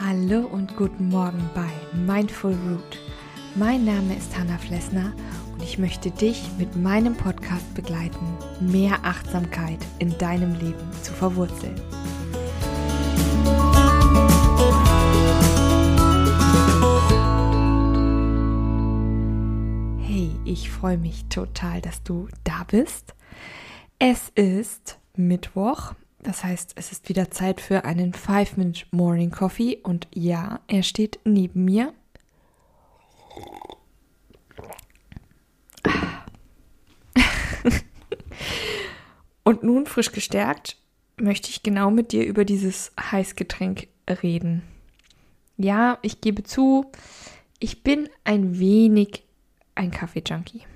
Hallo und guten Morgen bei Mindful Root. Mein Name ist Hanna Flessner und ich möchte dich mit meinem Podcast begleiten, mehr Achtsamkeit in deinem Leben zu verwurzeln. Hey, ich freue mich total, dass du da bist. Es ist Mittwoch, das heißt, es ist wieder Zeit für einen 5-Minute Morning Coffee und ja, er steht neben mir. und nun frisch gestärkt möchte ich genau mit dir über dieses Heißgetränk reden. Ja, ich gebe zu, ich bin ein wenig ein Kaffee-Junkie.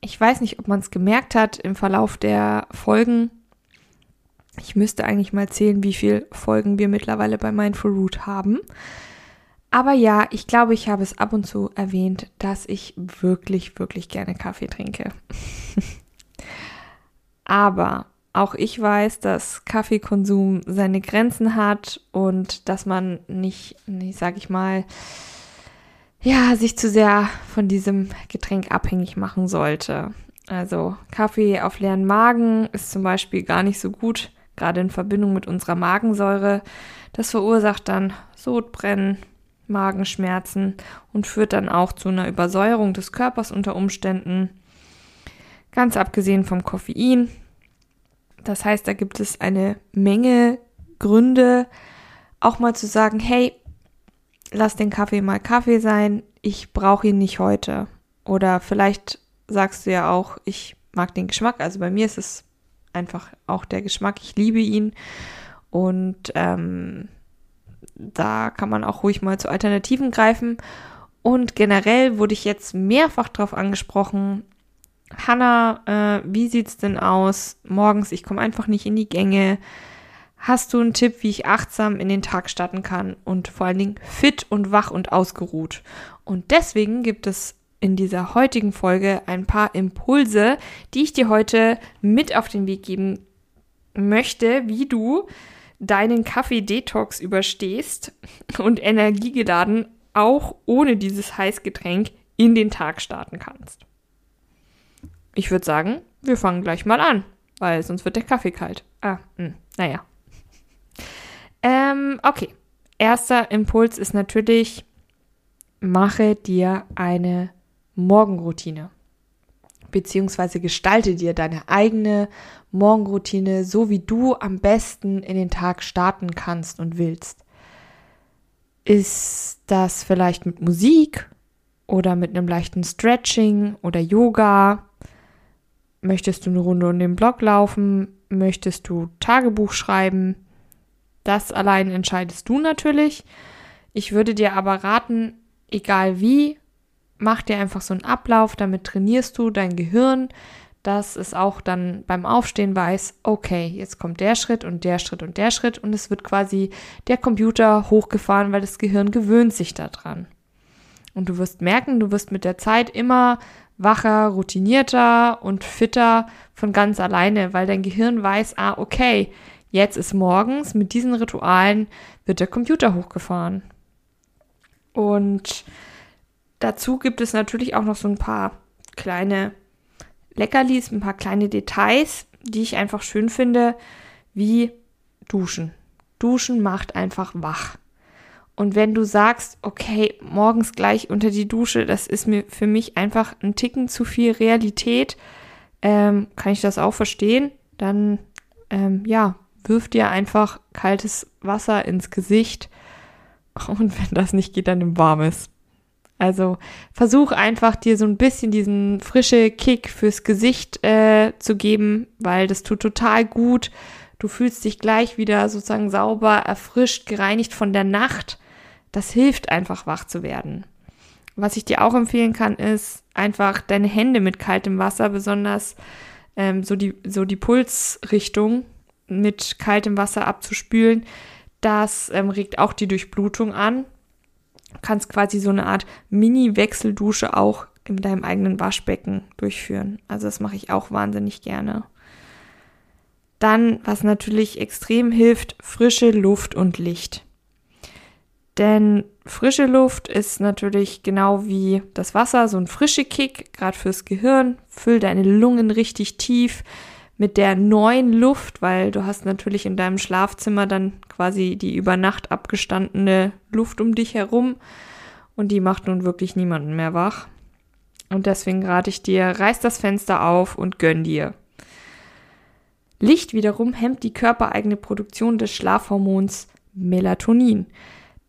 Ich weiß nicht, ob man es gemerkt hat im Verlauf der Folgen. Ich müsste eigentlich mal zählen, wie viele Folgen wir mittlerweile bei Mindful Root haben. Aber ja, ich glaube, ich habe es ab und zu erwähnt, dass ich wirklich, wirklich gerne Kaffee trinke. Aber auch ich weiß, dass Kaffeekonsum seine Grenzen hat und dass man nicht, nicht sag ich mal, ja, sich zu sehr von diesem Getränk abhängig machen sollte. Also Kaffee auf leeren Magen ist zum Beispiel gar nicht so gut gerade in Verbindung mit unserer Magensäure. Das verursacht dann Sodbrennen, Magenschmerzen und führt dann auch zu einer Übersäuerung des Körpers unter Umständen. Ganz abgesehen vom Koffein. Das heißt, da gibt es eine Menge Gründe, auch mal zu sagen, hey, lass den Kaffee mal Kaffee sein, ich brauche ihn nicht heute. Oder vielleicht sagst du ja auch, ich mag den Geschmack. Also bei mir ist es einfach auch der Geschmack. Ich liebe ihn. Und ähm, da kann man auch ruhig mal zu Alternativen greifen. Und generell wurde ich jetzt mehrfach darauf angesprochen, Hanna, äh, wie sieht's denn aus? Morgens, ich komme einfach nicht in die Gänge. Hast du einen Tipp, wie ich achtsam in den Tag starten kann und vor allen Dingen fit und wach und ausgeruht? Und deswegen gibt es in dieser heutigen Folge ein paar Impulse, die ich dir heute mit auf den Weg geben möchte, wie du deinen Kaffee-Detox überstehst und energiegeladen auch ohne dieses Heißgetränk in den Tag starten kannst. Ich würde sagen, wir fangen gleich mal an, weil sonst wird der Kaffee kalt. Ah, mh, hm, naja. Ähm, okay. Erster Impuls ist natürlich, mache dir eine Morgenroutine. Beziehungsweise gestalte dir deine eigene Morgenroutine so, wie du am besten in den Tag starten kannst und willst. Ist das vielleicht mit Musik oder mit einem leichten Stretching oder Yoga? Möchtest du eine Runde um den Block laufen? Möchtest du Tagebuch schreiben? Das allein entscheidest du natürlich. Ich würde dir aber raten, egal wie, mach dir einfach so einen Ablauf, damit trainierst du dein Gehirn, dass es auch dann beim Aufstehen weiß, okay, jetzt kommt der Schritt und der Schritt und der Schritt und es wird quasi der Computer hochgefahren, weil das Gehirn gewöhnt sich daran. Und du wirst merken, du wirst mit der Zeit immer wacher, routinierter und fitter von ganz alleine, weil dein Gehirn weiß, ah, okay, jetzt ist morgens mit diesen Ritualen wird der Computer hochgefahren. Und Dazu gibt es natürlich auch noch so ein paar kleine Leckerlis, ein paar kleine Details, die ich einfach schön finde, wie Duschen. Duschen macht einfach wach. Und wenn du sagst, okay, morgens gleich unter die Dusche, das ist mir für mich einfach ein Ticken zu viel Realität, ähm, kann ich das auch verstehen, dann ähm, ja, wirf dir einfach kaltes Wasser ins Gesicht und wenn das nicht geht, dann nimm warmes. Also versuch einfach dir so ein bisschen diesen frische Kick fürs Gesicht äh, zu geben, weil das tut total gut. Du fühlst dich gleich wieder sozusagen sauber, erfrischt, gereinigt von der Nacht. Das hilft einfach wach zu werden. Was ich dir auch empfehlen kann, ist einfach deine Hände mit kaltem Wasser, besonders ähm, so, die, so die Pulsrichtung mit kaltem Wasser abzuspülen. Das ähm, regt auch die Durchblutung an kannst quasi so eine Art Mini-Wechseldusche auch in deinem eigenen Waschbecken durchführen. Also das mache ich auch wahnsinnig gerne. Dann, was natürlich extrem hilft, frische Luft und Licht. Denn frische Luft ist natürlich genau wie das Wasser so ein frische Kick, gerade fürs Gehirn. Füll deine Lungen richtig tief mit der neuen Luft, weil du hast natürlich in deinem Schlafzimmer dann quasi die über Nacht abgestandene Luft um dich herum und die macht nun wirklich niemanden mehr wach. Und deswegen rate ich dir, reiß das Fenster auf und gönn dir. Licht wiederum hemmt die körpereigene Produktion des Schlafhormons Melatonin.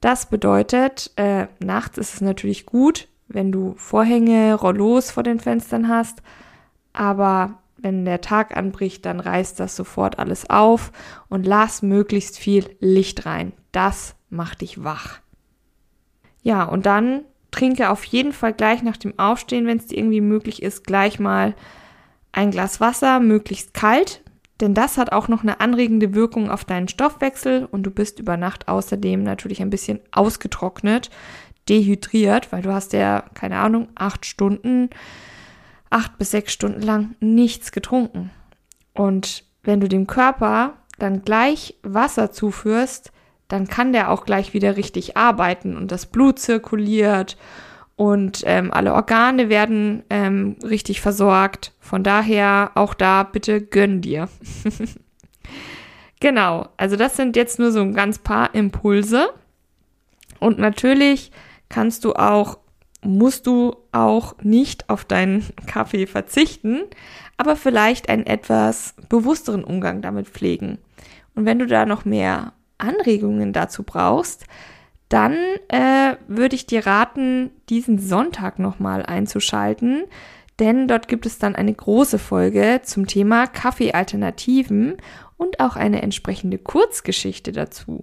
Das bedeutet, äh, nachts ist es natürlich gut, wenn du Vorhänge, Rollos vor den Fenstern hast, aber wenn der Tag anbricht, dann reißt das sofort alles auf und lass möglichst viel Licht rein. Das macht dich wach. Ja, und dann trinke auf jeden Fall gleich nach dem Aufstehen, wenn es dir irgendwie möglich ist, gleich mal ein Glas Wasser, möglichst kalt, denn das hat auch noch eine anregende Wirkung auf deinen Stoffwechsel und du bist über Nacht außerdem natürlich ein bisschen ausgetrocknet, dehydriert, weil du hast ja, keine Ahnung, acht Stunden, acht bis sechs Stunden lang nichts getrunken. Und wenn du dem Körper dann gleich Wasser zuführst, dann kann der auch gleich wieder richtig arbeiten und das Blut zirkuliert und ähm, alle Organe werden ähm, richtig versorgt. Von daher auch da bitte gönn dir. genau, also das sind jetzt nur so ein ganz paar Impulse. Und natürlich kannst du auch, musst du auch nicht auf deinen Kaffee verzichten, aber vielleicht einen etwas bewussteren Umgang damit pflegen. Und wenn du da noch mehr Anregungen dazu brauchst, dann äh, würde ich dir raten, diesen Sonntag nochmal einzuschalten, denn dort gibt es dann eine große Folge zum Thema Kaffeealternativen und auch eine entsprechende Kurzgeschichte dazu.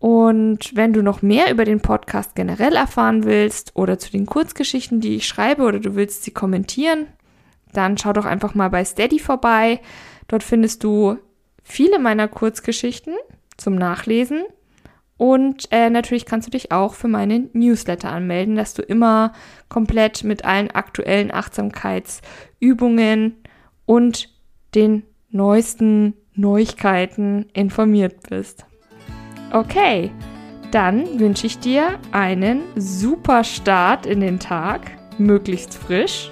Und wenn du noch mehr über den Podcast generell erfahren willst oder zu den Kurzgeschichten, die ich schreibe oder du willst sie kommentieren, dann schau doch einfach mal bei Steady vorbei. Dort findest du viele meiner Kurzgeschichten zum Nachlesen und äh, natürlich kannst du dich auch für meinen Newsletter anmelden, dass du immer komplett mit allen aktuellen Achtsamkeitsübungen und den neuesten Neuigkeiten informiert bist. Okay, dann wünsche ich dir einen super Start in den Tag, möglichst frisch.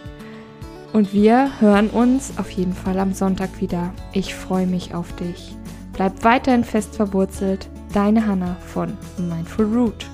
Und wir hören uns auf jeden Fall am Sonntag wieder. Ich freue mich auf dich. Bleib weiterhin fest verwurzelt Deine Hanna von Mindful Root.